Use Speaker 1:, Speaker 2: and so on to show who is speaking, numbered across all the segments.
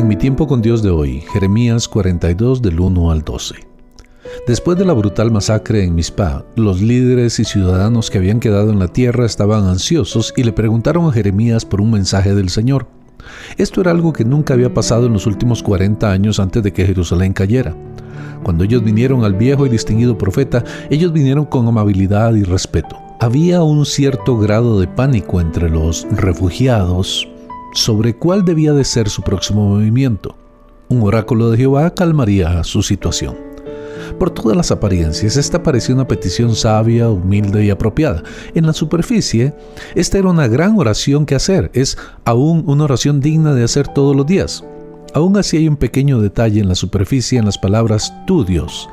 Speaker 1: En mi tiempo con Dios de hoy, Jeremías 42 del 1 al 12. Después de la brutal masacre en Mizpah, los líderes y ciudadanos que habían quedado en la tierra estaban ansiosos y le preguntaron a Jeremías por un mensaje del Señor. Esto era algo que nunca había pasado en los últimos 40 años antes de que Jerusalén cayera. Cuando ellos vinieron al viejo y distinguido profeta, ellos vinieron con amabilidad y respeto. Había un cierto grado de pánico entre los refugiados sobre cuál debía de ser su próximo movimiento. Un oráculo de Jehová calmaría su situación. Por todas las apariencias, esta parecía una petición sabia, humilde y apropiada. En la superficie, esta era una gran oración que hacer, es aún una oración digna de hacer todos los días. Aún así hay un pequeño detalle en la superficie en las palabras tu Dios.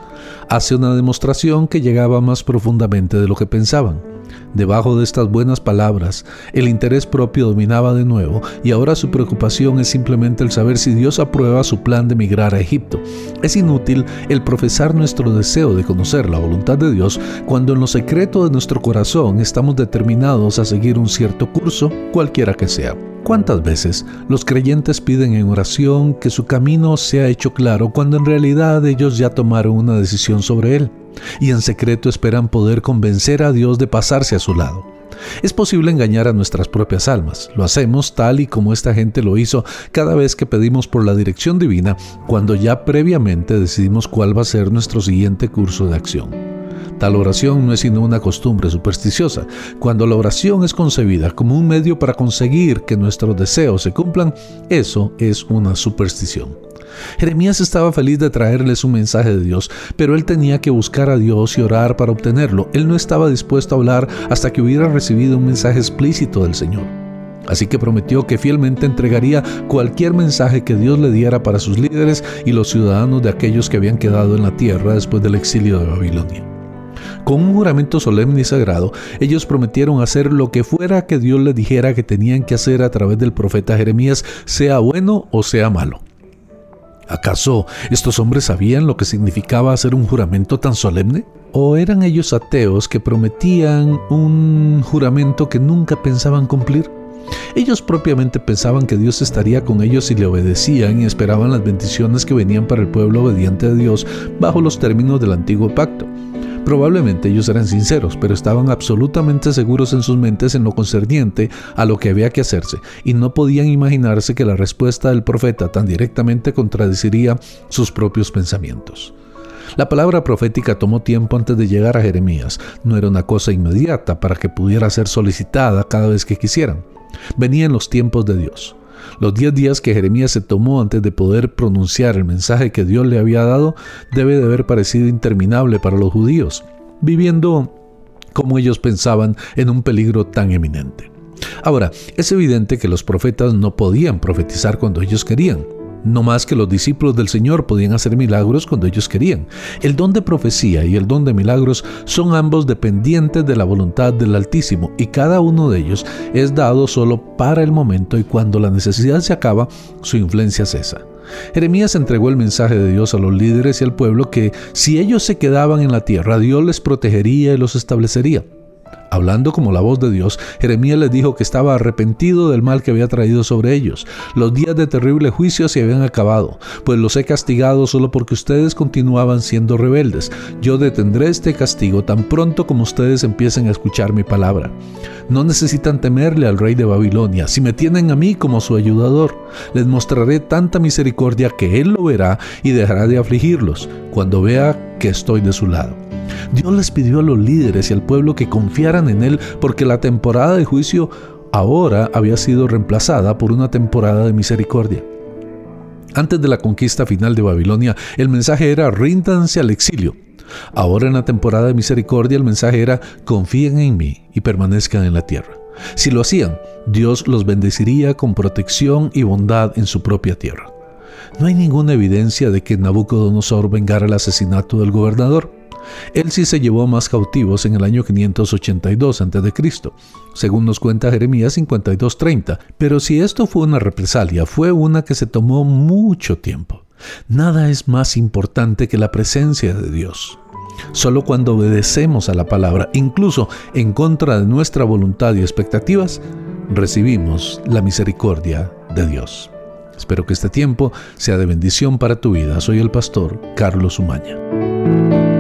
Speaker 1: Hace una demostración que llegaba más profundamente de lo que pensaban. Debajo de estas buenas palabras, el interés propio dominaba de nuevo y ahora su preocupación es simplemente el saber si Dios aprueba su plan de migrar a Egipto. Es inútil el profesar nuestro deseo de conocer la voluntad de Dios cuando en lo secreto de nuestro corazón estamos determinados a seguir un cierto curso, cualquiera que sea. ¿Cuántas veces los creyentes piden en oración que su camino sea hecho claro cuando en realidad ellos ya tomaron una decisión sobre él? Y en secreto esperan poder convencer a Dios de pasarse a su lado. Es posible engañar a nuestras propias almas. Lo hacemos tal y como esta gente lo hizo cada vez que pedimos por la dirección divina, cuando ya previamente decidimos cuál va a ser nuestro siguiente curso de acción. Tal oración no es sino una costumbre supersticiosa. Cuando la oración es concebida como un medio para conseguir que nuestros deseos se cumplan, eso es una superstición. Jeremías estaba feliz de traerles un mensaje de Dios, pero él tenía que buscar a Dios y orar para obtenerlo. Él no estaba dispuesto a hablar hasta que hubiera recibido un mensaje explícito del Señor. Así que prometió que fielmente entregaría cualquier mensaje que Dios le diera para sus líderes y los ciudadanos de aquellos que habían quedado en la tierra después del exilio de Babilonia. Con un juramento solemne y sagrado, ellos prometieron hacer lo que fuera que Dios les dijera que tenían que hacer a través del profeta Jeremías, sea bueno o sea malo. ¿Acaso estos hombres sabían lo que significaba hacer un juramento tan solemne? ¿O eran ellos ateos que prometían un juramento que nunca pensaban cumplir? Ellos propiamente pensaban que Dios estaría con ellos si le obedecían y esperaban las bendiciones que venían para el pueblo obediente a Dios bajo los términos del antiguo pacto. Probablemente ellos eran sinceros, pero estaban absolutamente seguros en sus mentes en lo concerniente a lo que había que hacerse, y no podían imaginarse que la respuesta del profeta tan directamente contradeciría sus propios pensamientos. La palabra profética tomó tiempo antes de llegar a Jeremías, no era una cosa inmediata para que pudiera ser solicitada cada vez que quisieran. Venía en los tiempos de Dios. Los diez días que Jeremías se tomó antes de poder pronunciar el mensaje que Dios le había dado debe de haber parecido interminable para los judíos, viviendo como ellos pensaban en un peligro tan eminente. Ahora, es evidente que los profetas no podían profetizar cuando ellos querían. No más que los discípulos del Señor podían hacer milagros cuando ellos querían. El don de profecía y el don de milagros son ambos dependientes de la voluntad del Altísimo y cada uno de ellos es dado solo para el momento y cuando la necesidad se acaba, su influencia cesa. Jeremías entregó el mensaje de Dios a los líderes y al pueblo que si ellos se quedaban en la tierra, Dios les protegería y los establecería. Hablando como la voz de Dios, Jeremías les dijo que estaba arrepentido del mal que había traído sobre ellos. Los días de terrible juicio se habían acabado, pues los he castigado solo porque ustedes continuaban siendo rebeldes. Yo detendré este castigo tan pronto como ustedes empiecen a escuchar mi palabra. No necesitan temerle al rey de Babilonia, si me tienen a mí como su ayudador. Les mostraré tanta misericordia que él lo verá y dejará de afligirlos cuando vea que estoy de su lado. Dios les pidió a los líderes y al pueblo que confiaran en Él porque la temporada de juicio ahora había sido reemplazada por una temporada de misericordia. Antes de la conquista final de Babilonia, el mensaje era ríndanse al exilio. Ahora en la temporada de misericordia el mensaje era confíen en mí y permanezcan en la tierra. Si lo hacían, Dios los bendeciría con protección y bondad en su propia tierra. No hay ninguna evidencia de que Nabucodonosor vengara el asesinato del gobernador. Él sí se llevó más cautivos en el año 582 a.C., según nos cuenta Jeremías 52:30. Pero si esto fue una represalia, fue una que se tomó mucho tiempo. Nada es más importante que la presencia de Dios. Solo cuando obedecemos a la palabra, incluso en contra de nuestra voluntad y expectativas, recibimos la misericordia de Dios. Espero que este tiempo sea de bendición para tu vida. Soy el pastor Carlos Umaña.